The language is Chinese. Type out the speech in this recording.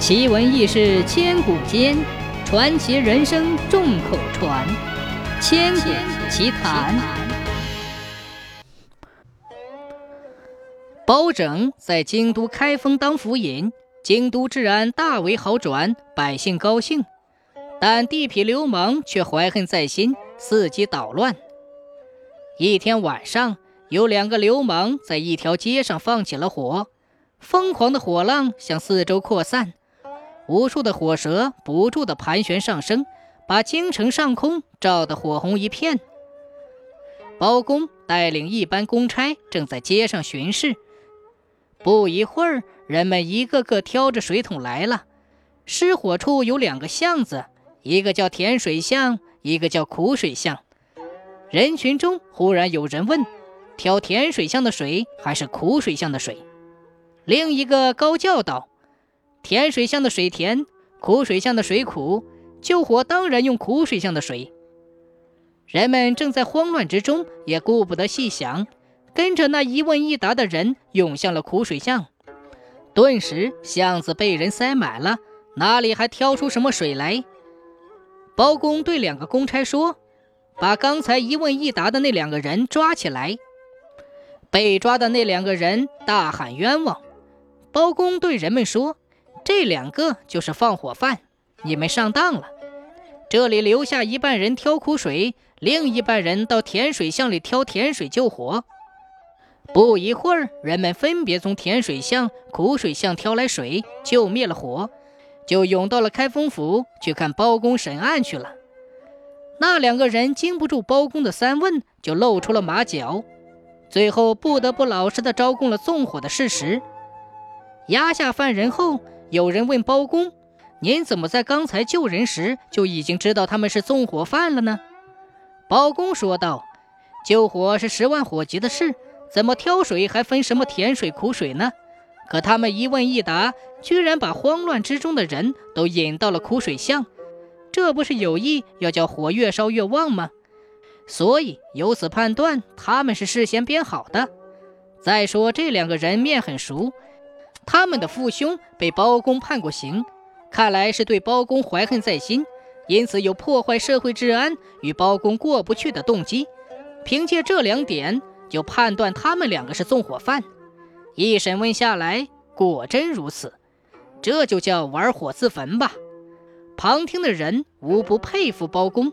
奇闻异事千古间，传奇人生众口传。千古奇谈。包拯在京都开封当府尹，京都治安大为好转，百姓高兴。但地痞流氓却怀恨在心，伺机捣乱。一天晚上，有两个流氓在一条街上放起了火，疯狂的火浪向四周扩散。无数的火舌不住地盘旋上升，把京城上空照得火红一片。包公带领一班公差正在街上巡视，不一会儿，人们一个个挑着水桶来了。失火处有两个巷子，一个叫甜水巷，一个叫苦水巷。人群中忽然有人问：“挑甜水巷的水还是苦水巷的水？”另一个高叫道。甜水巷的水甜，苦水巷的水苦，救火当然用苦水巷的水。人们正在慌乱之中，也顾不得细想，跟着那一问一答的人涌向了苦水巷。顿时巷子被人塞满了，哪里还挑出什么水来？包公对两个公差说：“把刚才一问一答的那两个人抓起来。”被抓的那两个人大喊冤枉。包公对人们说。这两个就是放火犯，你们上当了。这里留下一半人挑苦水，另一半人到甜水巷里挑甜水救火。不一会儿，人们分别从甜水巷、苦水巷挑来水，救灭了火，就涌到了开封府去看包公审案去了。那两个人经不住包公的三问，就露出了马脚，最后不得不老实的招供了纵火的事实。押下犯人后。有人问包公：“您怎么在刚才救人时就已经知道他们是纵火犯了呢？”包公说道：“救火是十万火急的事，怎么挑水还分什么甜水苦水呢？可他们一问一答，居然把慌乱之中的人都引到了苦水巷，这不是有意要叫火越烧越旺吗？所以由此判断，他们是事先编好的。再说这两个人面很熟。”他们的父兄被包公判过刑，看来是对包公怀恨在心，因此有破坏社会治安、与包公过不去的动机。凭借这两点，就判断他们两个是纵火犯。一审问下来，果真如此，这就叫玩火自焚吧。旁听的人无不佩服包公，